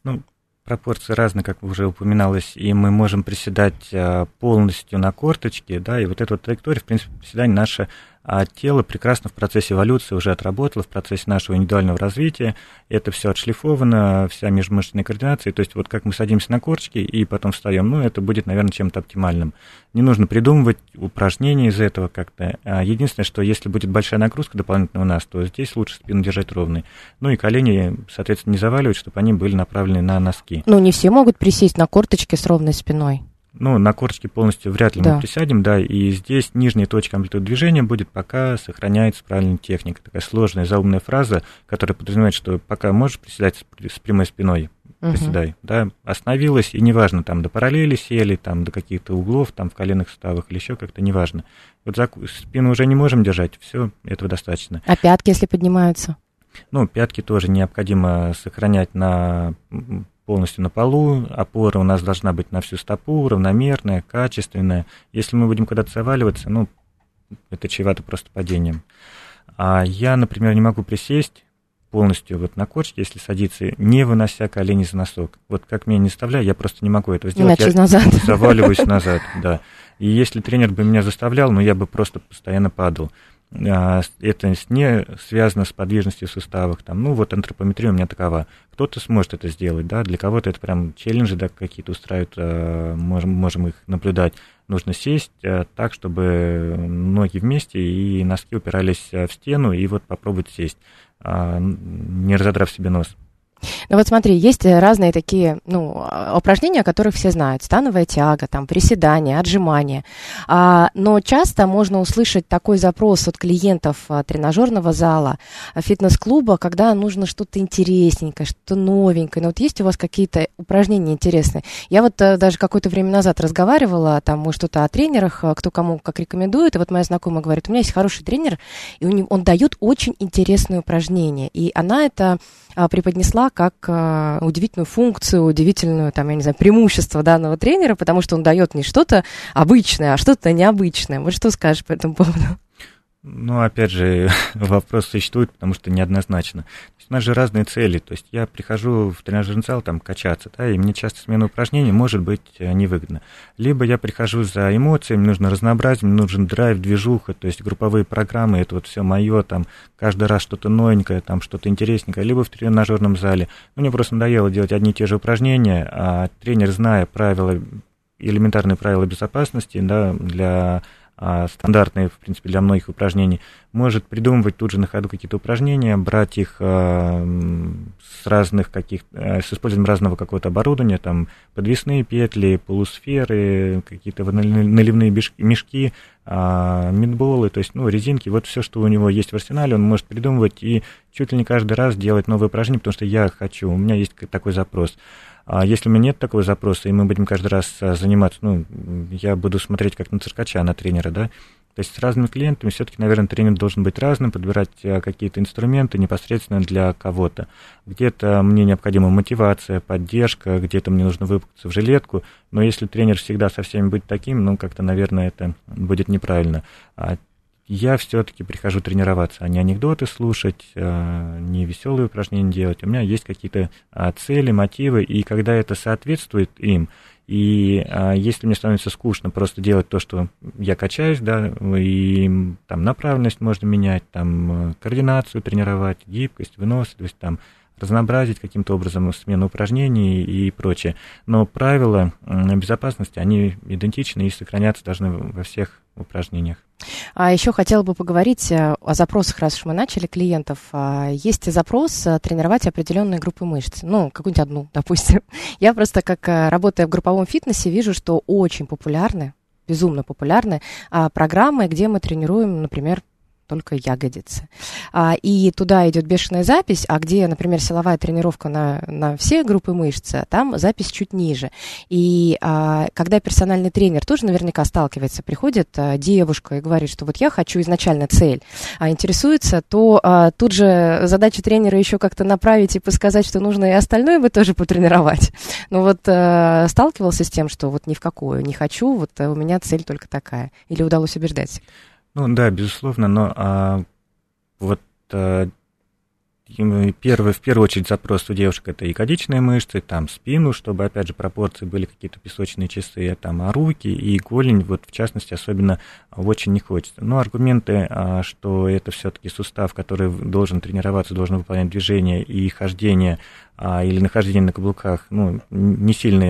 Ну, пропорции разные, как уже упоминалось, и мы можем приседать полностью на корточке, да, и вот эта вот траектория, в принципе, приседание наше а тело прекрасно в процессе эволюции уже отработало, в процессе нашего индивидуального развития. Это все отшлифовано, вся межмышечная координация. То есть вот как мы садимся на корчки и потом встаем, ну, это будет, наверное, чем-то оптимальным. Не нужно придумывать упражнения из этого как-то. А единственное, что если будет большая нагрузка дополнительная у нас, то здесь лучше спину держать ровной. Ну и колени, соответственно, не заваливать, чтобы они были направлены на носки. Ну, не все могут присесть на корточке с ровной спиной ну, на корточке полностью вряд ли да. мы присядем, да, и здесь нижняя точка амплитуды движения будет, пока сохраняется правильная техника. Такая сложная, заумная фраза, которая подразумевает, что пока можешь приседать с прямой спиной, приседай, uh да, остановилась, и неважно, там до параллели сели, там до каких-то углов, там в коленных суставах или еще как-то, неважно. Вот за спину уже не можем держать, все, этого достаточно. А пятки, если поднимаются? Ну, пятки тоже необходимо сохранять на полностью на полу, опора у нас должна быть на всю стопу, равномерная, качественная. Если мы будем куда-то заваливаться, ну, это чревато просто падением. А я, например, не могу присесть полностью вот на кочке, если садиться, не вынося колени за носок. Вот как меня не заставляю, я просто не могу этого сделать. Иначе я назад. заваливаюсь назад, да. И если тренер бы меня заставлял, ну, я бы просто постоянно падал. А, это не связано с подвижностью в суставах. Там, ну, вот антропометрия у меня такова. Кто-то сможет это сделать, да, для кого-то это прям челленджи, да, какие-то устраивают, а, можем, можем их наблюдать. Нужно сесть а, так, чтобы ноги вместе и носки упирались в стену, и вот попробовать сесть, не разодрав себе нос. Ну вот смотри, есть э, разные такие ну, упражнения, о которых все знают. Становая тяга, там, приседания, отжимания. А, но часто можно услышать такой запрос от клиентов а, тренажерного зала, а, фитнес-клуба, когда нужно что-то интересненькое, что-то новенькое. Но вот есть у вас какие-то упражнения интересные? Я вот а, даже какое-то время назад разговаривала, там, мы что-то о тренерах, кто кому как рекомендует. И вот моя знакомая говорит, у меня есть хороший тренер, и у него, он дает очень интересные упражнения. И она это а, преподнесла как а, удивительную функцию, удивительную, там, я не знаю, преимущество данного тренера, потому что он дает не что-то обычное, а что-то необычное. Вот что скажешь по этому поводу? Ну, опять же, вопрос существует, потому что неоднозначно. То есть у нас же разные цели. То есть я прихожу в тренажерный зал там качаться, да, и мне часто смена упражнений может быть э, невыгодна. Либо я прихожу за эмоциями, нужно разнообразие, мне нужен драйв, движуха, то есть групповые программы, это вот все мое, там каждый раз что-то новенькое, там что-то интересненькое, либо в тренажерном зале. Ну, мне просто надоело делать одни и те же упражнения, а тренер, зная правила, элементарные правила безопасности, да, для стандартные, в принципе, для многих упражнений, может придумывать тут же на ходу какие-то упражнения, брать их а, с разных каких а, с использованием разного какого-то оборудования, там подвесные петли, полусферы, какие-то наливные мешки, мидболы, то есть, ну, резинки, вот все, что у него есть в арсенале, он может придумывать и чуть ли не каждый раз делать новые упражнения, потому что я хочу, у меня есть такой запрос. А если у меня нет такого запроса, и мы будем каждый раз а, заниматься, ну, я буду смотреть как на циркача, на тренера, да, то есть с разными клиентами все-таки, наверное, тренер должен быть разным, подбирать а, какие-то инструменты непосредственно для кого-то. Где-то мне необходима мотивация, поддержка, где-то мне нужно выпуститься в жилетку, но если тренер всегда со всеми будет таким, ну, как-то, наверное, это будет неправильно я все-таки прихожу тренироваться, а не анекдоты слушать, а, не веселые упражнения делать. У меня есть какие-то а, цели, мотивы, и когда это соответствует им, и а, если мне становится скучно просто делать то, что я качаюсь, да, и там направленность можно менять, там координацию тренировать, гибкость, выносливость, там разнообразить каким-то образом смену упражнений и прочее. Но правила безопасности, они идентичны и сохраняться должны во всех упражнениях. А еще хотела бы поговорить э, о запросах, раз уж мы начали клиентов. А, есть запрос э, тренировать определенные группы мышц, ну, какую-нибудь одну, допустим. Я просто, как э, работая в групповом фитнесе, вижу, что очень популярны, безумно популярны а, программы, где мы тренируем, например, только ягодицы. А, и туда идет бешеная запись, а где, например, силовая тренировка на, на все группы мышц, там запись чуть ниже. И а, когда персональный тренер тоже наверняка сталкивается, приходит а, девушка и говорит, что вот я хочу изначально цель, а интересуется, то а, тут же задача тренера еще как-то направить и подсказать, что нужно и остальное бы тоже потренировать. Но вот а, сталкивался с тем, что вот ни в какую не хочу, вот а, у меня цель только такая. Или удалось убеждать? Ну да, безусловно, но а, вот а, первый, в первую очередь запрос у девушек это ягодичные мышцы, там спину, чтобы, опять же, пропорции были какие-то песочные часы, там, а руки и голень, вот в частности, особенно очень не хочется. Но аргументы, а, что это все-таки сустав, который должен тренироваться, должен выполнять движение и хождение а, или нахождение на каблуках, ну, не сильно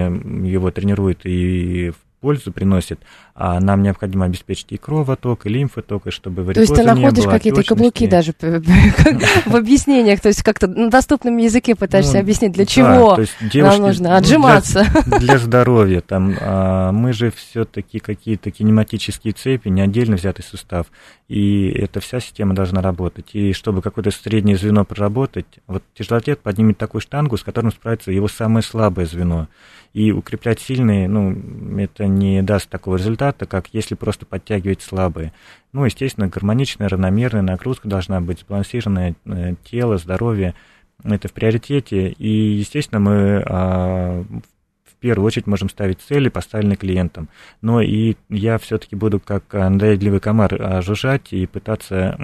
его тренирует и в пользу приносит, а нам необходимо обеспечить и кровоток, и лимфоток, и чтобы То есть ты находишь какие-то каблуки даже в объяснениях, то есть как-то на доступном языке пытаешься ну, объяснить, для чего нам нужно ну, отжиматься. Для здоровья. Там а, мы же все-таки какие-то кинематические цепи, не отдельно взятый сустав, и эта вся система должна работать. И чтобы какое-то среднее звено проработать, вот тяжелоатлет поднимет такую штангу, с которым справится его самое слабое звено. И укреплять сильные, ну, это не даст такого результата, как если просто подтягивать слабые. Ну, естественно, гармоничная, равномерная нагрузка должна быть, сбалансированное э, тело, здоровье, это в приоритете. И, естественно, мы а, первую очередь можем ставить цели, поставленные клиентам. Но и я все-таки буду как надоедливый комар а, жужжать и пытаться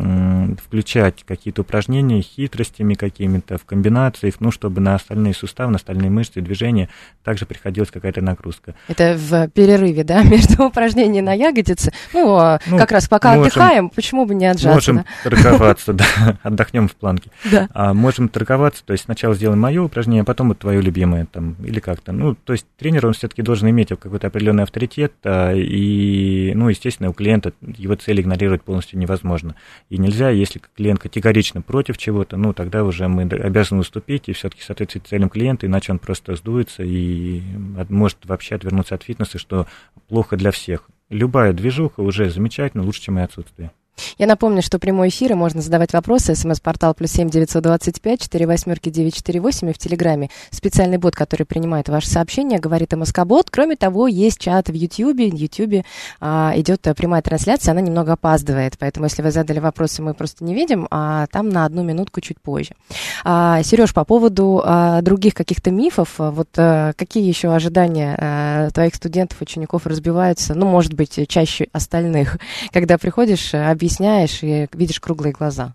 включать какие-то упражнения хитростями какими-то в комбинациях, ну, чтобы на остальные суставы, на остальные мышцы, движения также приходилась какая-то нагрузка. Это в перерыве, да, между упражнениями на ягодицы? Ну, а ну как раз пока можем, отдыхаем, почему бы не отжаться? Можем да? торговаться, да, отдохнем в планке. Да. А, можем торговаться, то есть сначала сделаем мое упражнение, а потом вот твое любимое, там, или как-то. Ну, то есть тренер, он все-таки должен иметь какой-то определенный авторитет, а, и, ну, естественно, у клиента его цели игнорировать полностью невозможно. И нельзя, если клиент категорично против чего-то, ну, тогда уже мы обязаны уступить и все-таки соответствовать целям клиента, иначе он просто сдуется и может вообще отвернуться от фитнеса, что плохо для всех. Любая движуха уже замечательно, лучше, чем и отсутствие. Я напомню, что прямой эфир, и можно задавать вопросы. СМС-портал плюс семь девятьсот двадцать пять четыре восьмерки девять четыре восемь. И в Телеграме специальный бот, который принимает ваши сообщения, говорит МСК-бот. Кроме того, есть чат в Ютьюбе. В Ютьюбе а, идет прямая трансляция, она немного опаздывает. Поэтому, если вы задали вопросы, мы просто не видим, а там на одну минутку чуть позже. А, Сереж, по поводу а, других каких-то мифов, вот а, какие еще ожидания а, твоих студентов, учеников разбиваются, ну, может быть, чаще остальных, когда приходишь, объяснить объясняешь и видишь круглые глаза?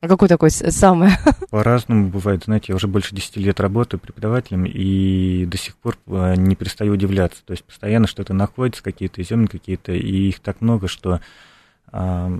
А какой такой самый? По-разному бывает. Знаете, я уже больше 10 лет работаю преподавателем и до сих пор э, не перестаю удивляться. То есть постоянно что-то находится, какие-то изюминки какие-то, и их так много, что а,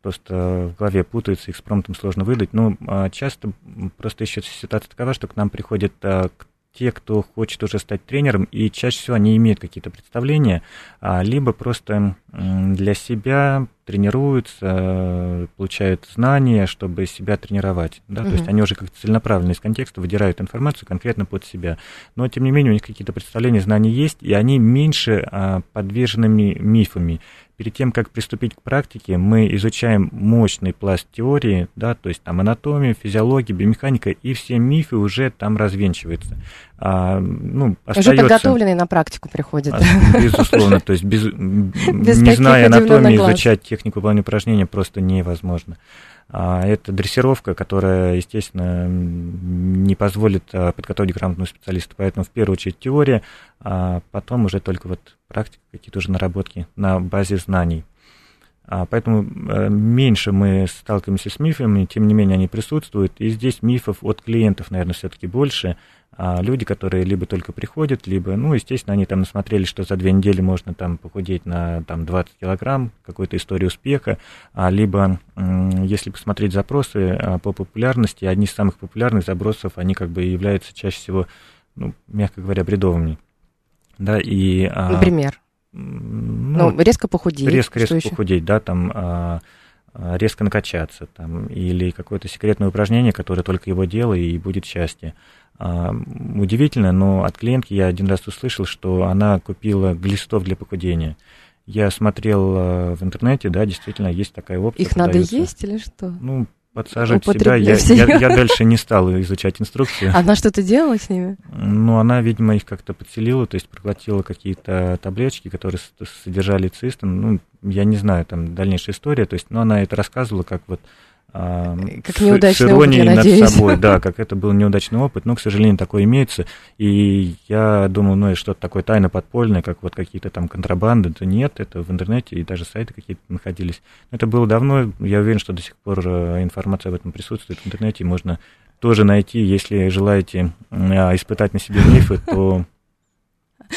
просто в голове путаются, их с промтом сложно выдать. Но ну, а часто просто еще ситуация такова, что к нам приходят а, те, кто хочет уже стать тренером, и чаще всего они имеют какие-то представления, а, либо просто для себя тренируются, получают знания, чтобы себя тренировать. Да? Mm-hmm. То есть они уже как-то целенаправленно из контекста выдирают информацию конкретно под себя. Но, тем не менее, у них какие-то представления, знания есть, и они меньше а, подвержены мифами перед тем, как приступить к практике, мы изучаем мощный пласт теории, да, то есть там анатомия, физиология, биомеханика, и все мифы уже там развенчиваются. А, ну, остается... Уже подготовленные на практику приходят. А, безусловно, то есть без, без не зная анатомии, изучать технику выполнения упражнения просто невозможно. А, это дрессировка, которая, естественно, не позволит а, подготовить грамотного специалиста. Поэтому в первую очередь теория, а потом уже только вот практика, какие-то уже наработки на базе знаний. Поэтому э, меньше мы сталкиваемся с мифами, тем не менее они присутствуют. И здесь мифов от клиентов, наверное, все-таки больше. А, люди, которые либо только приходят, либо, ну, естественно, они там насмотрели, что за две недели можно там похудеть на там 20 килограмм, какой-то истории успеха, а, либо, если посмотреть запросы а, по популярности, одни из самых популярных забросов, они как бы являются чаще всего, ну, мягко говоря, бредовыми. Да, и... А, Например? Ну, ну, резко похудеть. Резко, резко похудеть, да, там резко накачаться, там, или какое-то секретное упражнение, которое только его дело и будет счастье. А, удивительно, но от клиентки я один раз услышал, что она купила глистов для похудения. Я смотрел а, в интернете, да, действительно, есть такая опция. Их продается. надо есть или что? Ну, подсаживать себя. Я, я, я дальше не стал изучать инструкцию. Она что-то делала с ними? Ну, она, видимо, их как-то подселила, то есть проглотила какие-то таблеточки, которые содержали цистин. Ну, я не знаю, там дальнейшая история, то есть, но она это рассказывала как вот а, как неудачный с иронией опыт, над надеюсь. собой, да, как это был неудачный опыт, но, к сожалению, такое имеется, и я думаю, ну, что-то такое тайно подпольное, как вот какие-то там контрабанды, то нет, это в интернете, и даже сайты какие-то находились. Это было давно, я уверен, что до сих пор э, информация об этом присутствует в интернете, и можно тоже найти, если желаете а, испытать на себе мифы, то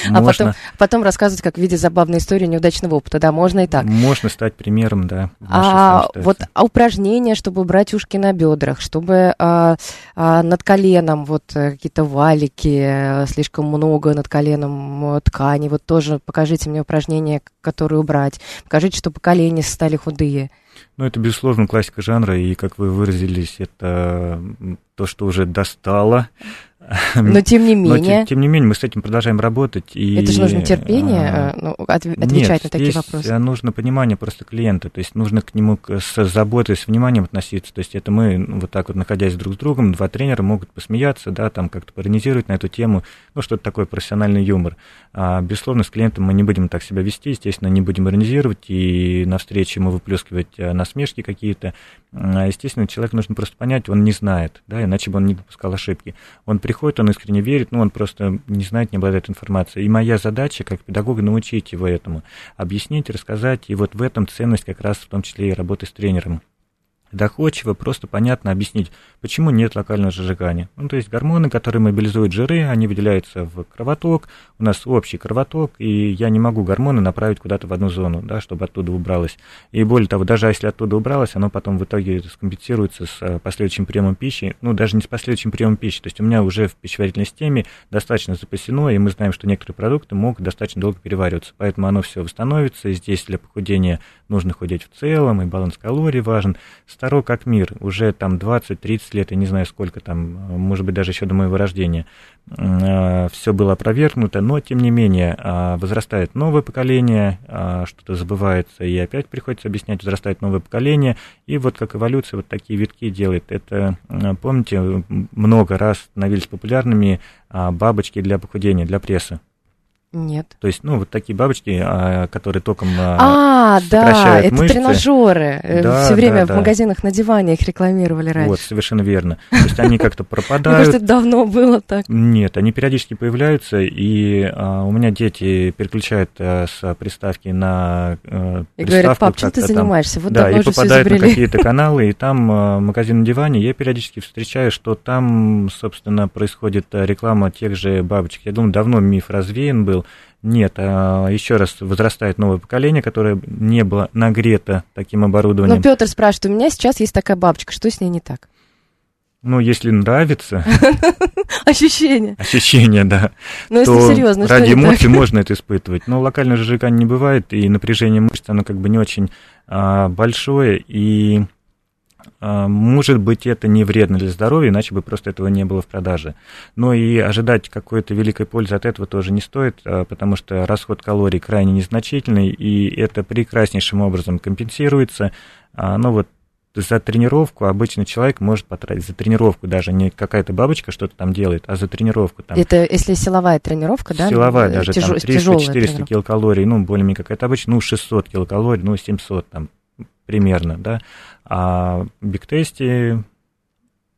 а потом, потом рассказывать, как в виде забавной истории неудачного опыта. Да, можно и так. Можно стать примером, да. А вот а упражнения, чтобы убрать ушки на бедрах, чтобы а, а, над коленом вот э, какие-то валики, э, слишком много над коленом э, ткани. Вот тоже покажите мне упражнения, которые убрать. Покажите, чтобы колени стали худые. Ну, это, безусловно, классика жанра, и, как вы выразились, это то, что уже достало но тем не менее... Но, тем, тем не менее, мы с этим продолжаем работать. И, это же нужно терпение, а, ну, от, отвечать нет, на такие здесь вопросы. нужно понимание просто клиента, то есть нужно к нему с заботой, с вниманием относиться. То есть это мы, ну, вот так вот, находясь друг с другом, два тренера могут посмеяться, да, там как-то поиронизировать на эту тему, ну, что-то такое, профессиональный юмор. А, безусловно, с клиентом мы не будем так себя вести, естественно, не будем иронизировать и на встрече ему выплескивать насмешки какие-то. А, естественно, человек нужно просто понять, он не знает, да, иначе бы он не допускал ошибки. Он приходит, он искренне верит, но он просто не знает, не обладает информацией. И моя задача, как педагога, научить его этому, объяснить, рассказать, и вот в этом ценность как раз в том числе и работы с тренером доходчиво, просто понятно объяснить, почему нет локального сжигания. Ну, то есть гормоны, которые мобилизуют жиры, они выделяются в кровоток, у нас общий кровоток, и я не могу гормоны направить куда-то в одну зону, да, чтобы оттуда убралось. И более того, даже если оттуда убралось, оно потом в итоге скомпенсируется с э, последующим приемом пищи, ну, даже не с последующим приемом пищи, то есть у меня уже в пищеварительной системе достаточно запасено, и мы знаем, что некоторые продукты могут достаточно долго перевариваться, поэтому оно все восстановится, и здесь для похудения нужно худеть в целом, и баланс калорий важен, старо как мир, уже там 20-30 лет, я не знаю сколько там, может быть, даже еще до моего рождения, э, все было опровергнуто, но, тем не менее, э, возрастает новое поколение, э, что-то забывается, и опять приходится объяснять, возрастает новое поколение, и вот как эволюция вот такие витки делает. Это, помните, много раз становились популярными бабочки для похудения, для пресса. Нет. То есть, ну, вот такие бабочки, а, которые током А, а да, это мышцы. тренажеры. Э, да, Все время да, в да. магазинах на диване их рекламировали раньше. Вот, совершенно верно. То есть они как-то пропадают. Кажется, это давно было так. Нет, они периодически появляются, и а, у меня дети переключают а, с приставки на а, И говорят, пап, чем ты занимаешься? Вот да, и попадают на какие-то каналы, и там магазин на диване, я периодически встречаю, что там, собственно, происходит реклама тех же бабочек. Я думаю, давно миф развеян был, нет, а еще раз возрастает новое поколение, которое не было нагрето таким оборудованием. Ну, Петр спрашивает, у меня сейчас есть такая бабочка, что с ней не так? Ну, если нравится... Ощущение. Ощущение, да. Но если серьезно, ради эмоций можно это испытывать. Но локальное сжигание не бывает, и напряжение мышц, оно как бы не очень а, большое, и может быть, это не вредно для здоровья, иначе бы просто этого не было в продаже. Но и ожидать какой-то великой пользы от этого тоже не стоит, а, потому что расход калорий крайне незначительный, и это прекраснейшим образом компенсируется. А, но вот за тренировку обычный человек может потратить, за тренировку даже не какая-то бабочка что-то там делает, а за тренировку там... Это если силовая тренировка, да? Силовая даже Тяж... там 300-400 килокалорий, ну, более-менее какая-то обычная, ну, 600 килокалорий, ну, 700 там примерно, да. А бигтесте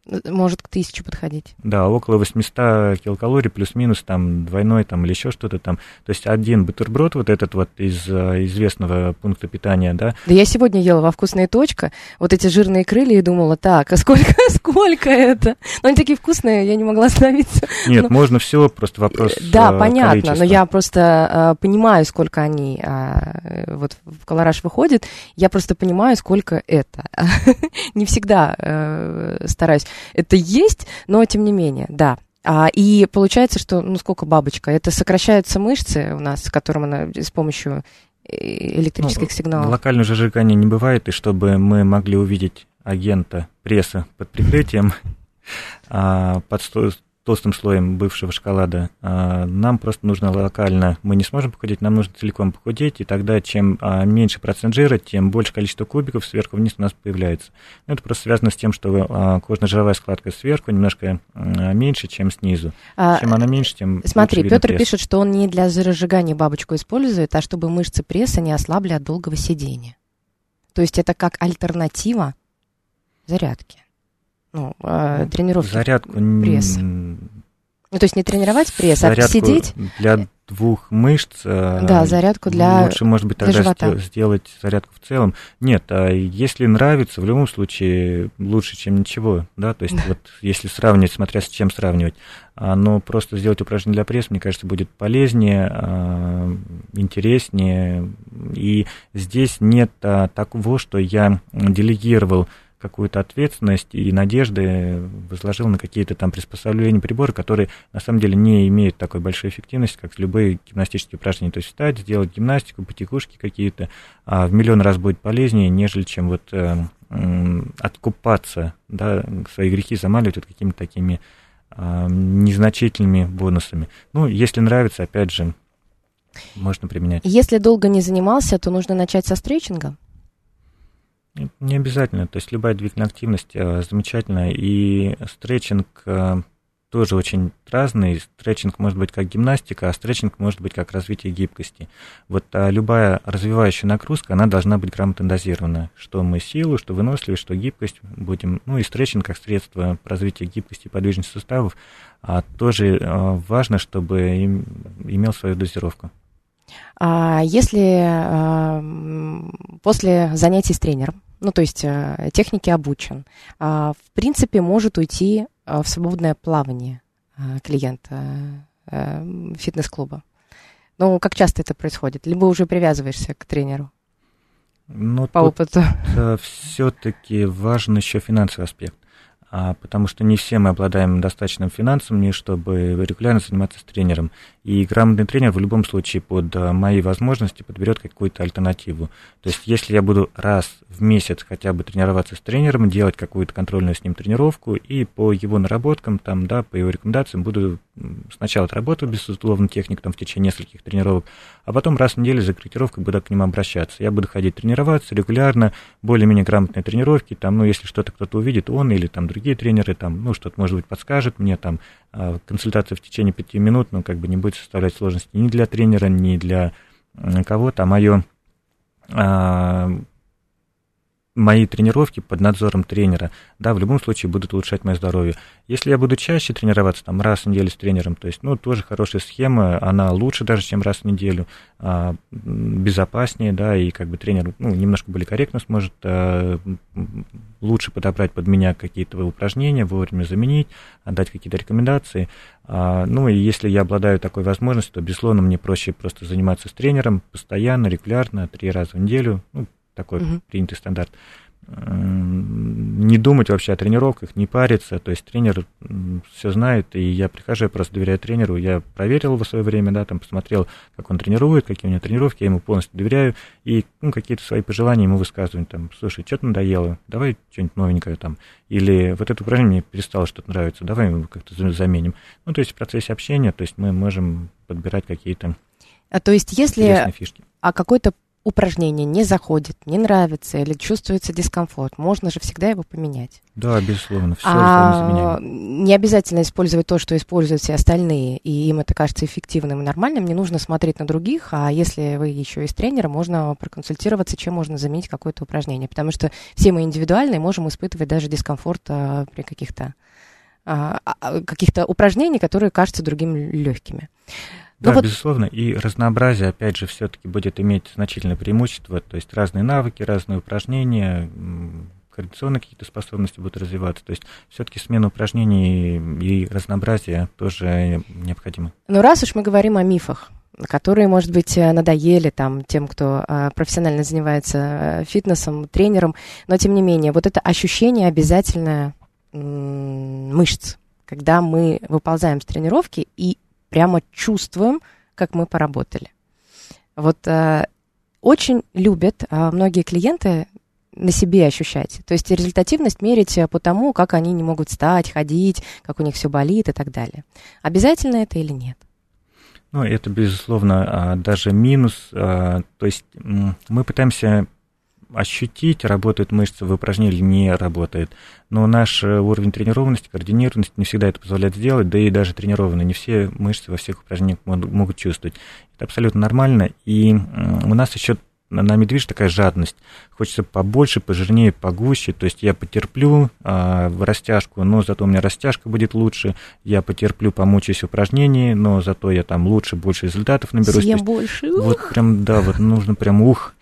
Может к тысяче подходить. Да, около 800 килокалорий плюс-минус там двойной там или еще что-то там. То есть один бутерброд вот этот вот из э, известного пункта питания, да. Да я сегодня ела во «Вкусная точка» вот эти жирные крылья и думала, так, а сколько, сколько это? Но они такие вкусные, я не могла остановиться. Нет, но... можно все, просто вопрос Да, э, понятно, количества. но я просто э, понимаю, сколько они э, вот в колораж выходит, я просто понимаю, сколько это. не всегда э, стараюсь это есть, но тем не менее, да. А, и получается, что, ну, сколько бабочка? Это сокращаются мышцы у нас, с которым она с помощью э, электрических ну, сигналов. Локального сжигания не бывает, и чтобы мы могли увидеть агента пресса под прикрытием, а, под толстым слоем бывшего шоколада, а, нам просто нужно локально, мы не сможем похудеть, нам нужно целиком похудеть, и тогда чем а, меньше процент жира, тем больше количество кубиков сверху вниз у нас появляется. Ну, это просто связано с тем, что а, кожно-жировая складка сверху немножко меньше, чем снизу. А, чем она меньше, тем Смотри, Петр пресс. пишет, что он не для жиросжигания бабочку использует, а чтобы мышцы пресса не ослабли от долгого сидения. То есть это как альтернатива зарядке ну, э, тренировки Зарядку пресса. Ну, то есть не тренировать пресс, зарядку а сидеть. Для двух мышц. Э, да, зарядку для Лучше, может быть, тогда живота. сделать зарядку в целом. Нет, а если нравится, в любом случае лучше, чем ничего. Да, то есть вот если сравнивать, смотря с чем сравнивать, а, но просто сделать упражнение для пресса, мне кажется, будет полезнее, а, интереснее. И здесь нет а, такого, что я делегировал какую-то ответственность и надежды возложил на какие-то там приспособления, приборы, которые на самом деле не имеют такой большой эффективности, как любые гимнастические упражнения. То есть встать, сделать гимнастику, потекушки какие-то, а в миллион раз будет полезнее, нежели чем вот э, э, откупаться, да, свои грехи замаливать вот какими-то такими э, незначительными бонусами. Ну, если нравится, опять же, можно применять. Если долго не занимался, то нужно начать со стретчинга? Не обязательно. То есть любая двигательная активность э, замечательная. И стретчинг э, тоже очень разный. Стретчинг может быть как гимнастика, а стретчинг может быть как развитие гибкости. Вот а любая развивающая нагрузка, она должна быть грамотно дозирована. Что мы силу, что выносливость, что гибкость будем. Ну и стретчинг как средство развития гибкости и подвижности суставов. А тоже а, важно, чтобы им, имел свою дозировку. А если а, после занятий с тренером, ну то есть а, техники обучен, а, в принципе может уйти а, в свободное плавание клиента а, фитнес-клуба. Ну, как часто это происходит? Либо уже привязываешься к тренеру? Ну, по опыту. Все-таки важен еще финансовый аспект а, потому что не все мы обладаем достаточным финансами, чтобы регулярно заниматься с тренером. И грамотный тренер в любом случае под а, мои возможности подберет какую-то альтернативу. То есть, если я буду раз в месяц хотя бы тренироваться с тренером, делать какую-то контрольную с ним тренировку, и по его наработкам, там, да, по его рекомендациям буду сначала отработать, безусловно, техник там, в течение нескольких тренировок, а потом раз в неделю за корректировкой буду к ним обращаться. Я буду ходить тренироваться регулярно, более-менее грамотные тренировки, там, ну, если что-то кто-то увидит, он или там другие тренеры, там, ну, что-то, может быть, подскажет мне, там, консультация в течение пяти минут, ну, как бы не будет составлять сложности ни для тренера, ни для кого-то, а мое а, мои тренировки под надзором тренера, да, в любом случае будут улучшать мое здоровье. Если я буду чаще тренироваться, там, раз в неделю с тренером, то есть, ну, тоже хорошая схема, она лучше даже, чем раз в неделю, а, безопаснее, да, и как бы тренер, ну, немножко более корректно сможет а, лучше подобрать под меня какие-то упражнения, вовремя заменить, отдать какие-то рекомендации. А, ну, и если я обладаю такой возможностью, то, безусловно, мне проще просто заниматься с тренером постоянно, регулярно, три раза в неделю, ну, такой угу. принятый стандарт. Не думать вообще о тренировках, не париться. То есть тренер все знает, и я прихожу, я просто доверяю тренеру. Я проверил в свое время, да, там посмотрел, как он тренирует, какие у него тренировки, я ему полностью доверяю. И ну, какие-то свои пожелания ему высказываю. Там, слушай, что-то надоело, давай что-нибудь новенькое там. Или вот это упражнение мне перестало что-то нравиться, давай его как-то заменим. Ну, то есть в процессе общения, то есть мы можем подбирать какие-то а то есть если фишки. а какой-то упражнение не заходит, не нравится или чувствуется дискомфорт, можно же всегда его поменять. Да, безусловно, все а, не обязательно использовать то, что используют все остальные, и им это кажется эффективным и нормальным. Не нужно смотреть на других, а если вы еще из тренера, можно проконсультироваться, чем можно заменить какое-то упражнение. Потому что все мы индивидуальны и можем испытывать даже дискомфорт а, при каких-то а, а, каких-то упражнений, которые кажутся другим легкими. Да, ну, вот... безусловно, и разнообразие, опять же, все-таки будет иметь значительное преимущество, то есть разные навыки, разные упражнения, координационные какие-то способности будут развиваться. То есть все-таки смена упражнений и разнообразие тоже необходимо. Ну, раз уж мы говорим о мифах, которые, может быть, надоели там тем, кто а, профессионально занимается а, фитнесом, тренером, но тем не менее, вот это ощущение обязательно мышц, когда мы выползаем с тренировки и прямо чувствуем, как мы поработали. Вот э, очень любят э, многие клиенты на себе ощущать. То есть результативность мерить по тому, как они не могут встать, ходить, как у них все болит и так далее. Обязательно это или нет? Ну, это, безусловно, а, даже минус. А, то есть мы пытаемся ощутить, работают мышцы в упражнении или не работает. Но наш э, уровень тренированности, координированности не всегда это позволяет сделать, да и даже тренированные не все мышцы во всех упражнениях могут чувствовать. Это абсолютно нормально. И у нас еще на медведь такая жадность. Хочется побольше, пожирнее, погуще. То есть я потерплю а, в растяжку, но зато у меня растяжка будет лучше. Я потерплю, помучаюсь в упражнении, но зато я там лучше, больше результатов наберусь. Съем больше. Вот прям, да, вот нужно прям ух.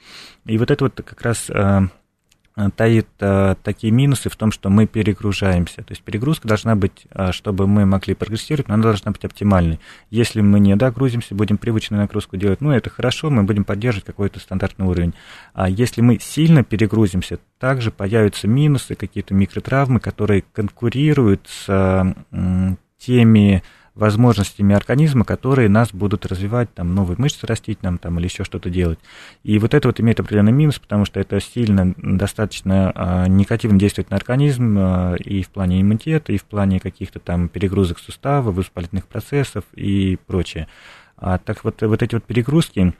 И вот это вот как раз э, таит э, такие минусы в том, что мы перегружаемся. То есть перегрузка должна быть, э, чтобы мы могли прогрессировать, но она должна быть оптимальной. Если мы не догрузимся, будем привычную нагрузку делать, ну, это хорошо, мы будем поддерживать какой-то стандартный уровень. А если мы сильно перегрузимся, также появятся минусы, какие-то микротравмы, которые конкурируют с теми возможностями организма, которые нас будут развивать, там, новые мышцы растить нам, там, или еще что-то делать. И вот это вот имеет определенный минус, потому что это сильно достаточно а, негативно действует на организм а, и в плане иммунитета, и в плане каких-то там перегрузок сустава, воспалительных процессов и прочее. А, так вот, вот эти вот перегрузки,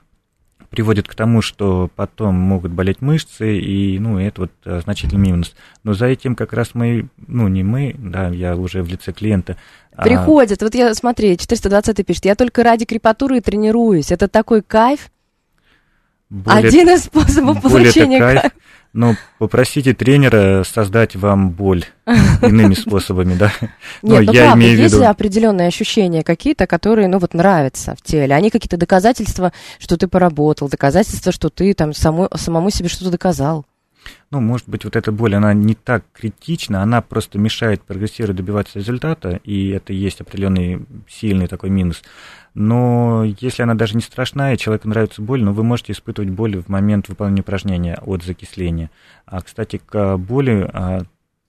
приводит к тому, что потом могут болеть мышцы, и, ну, это вот а, значительный минус. Но за этим как раз мы, ну, не мы, да, я уже в лице клиента. Приходят, а... вот я, смотри, 420 пишет, я только ради крепатуры и тренируюсь, это такой кайф. Более, Один из способов получения кайфа. Но попросите тренера создать вам боль иными способами, да? Нет, ну я правда, имею есть ли определенные ощущения какие-то, которые, ну вот, нравятся в теле? Они какие-то доказательства, что ты поработал, доказательства, что ты там саму, самому себе что-то доказал? Ну, может быть, вот эта боль, она не так критична, она просто мешает прогрессировать, добиваться результата, и это есть определенный сильный такой минус. Но если она даже не страшная, человеку нравится боль, но вы можете испытывать боль в момент выполнения упражнения от закисления. А, кстати, к боли, а,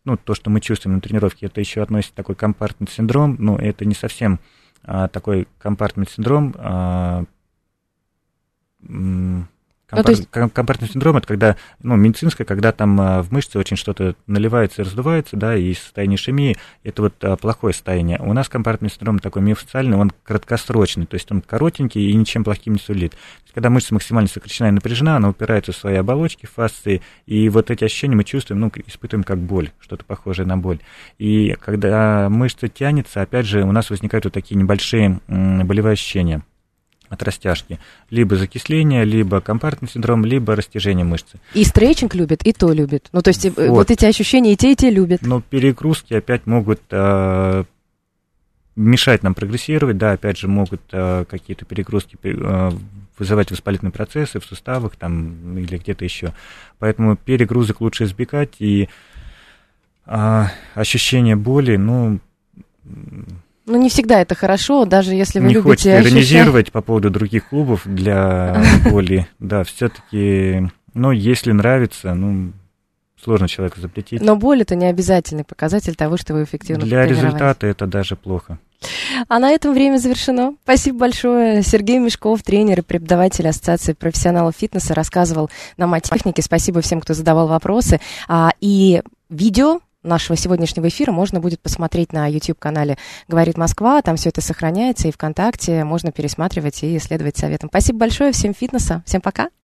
ну, то, что мы чувствуем на тренировке, это еще относится такой компартный синдром, но это не совсем а, такой компартный синдром, а, Компар... Ну, есть... Компартный синдром это когда, ну, медицинское, когда там а, в мышце очень что-то наливается и раздувается, да, и состояние ишемии, это вот а, плохое состояние. У нас компартный синдром такой миофациальный, он краткосрочный, то есть он коротенький и ничем плохим не сулит. Когда мышца максимально сокращена и напряжена, она упирается в свои оболочки, фасции, и вот эти ощущения мы чувствуем, ну, испытываем как боль, что-то похожее на боль. И когда мышца тянется, опять же, у нас возникают вот такие небольшие болевые ощущения от растяжки. Либо закисление, либо компартный синдром, либо растяжение мышцы. И стретчинг любит, и то любит. Ну, то есть э, вот, вот эти ощущения и те, и те любят. Но перегрузки опять могут э, мешать нам прогрессировать, да, опять же, могут э, какие-то перегрузки э, вызывать воспалительные процессы в суставах там или где-то еще. Поэтому перегрузок лучше избегать, и э, ощущение боли, ну, ну, не всегда это хорошо, даже если вы не любите... Не хочется иронизировать по поводу других клубов для боли. Да, все-таки, ну, если нравится, ну, сложно человеку запретить. Но боль это не обязательный показатель того, что вы эффективно Для результата это даже плохо. А на этом время завершено. Спасибо большое. Сергей Мешков, тренер и преподаватель Ассоциации профессионалов фитнеса, рассказывал нам о технике. Спасибо всем, кто задавал вопросы. А, и видео нашего сегодняшнего эфира можно будет посмотреть на YouTube-канале «Говорит Москва». Там все это сохраняется, и ВКонтакте можно пересматривать и следовать советам. Спасибо большое, всем фитнеса, всем пока.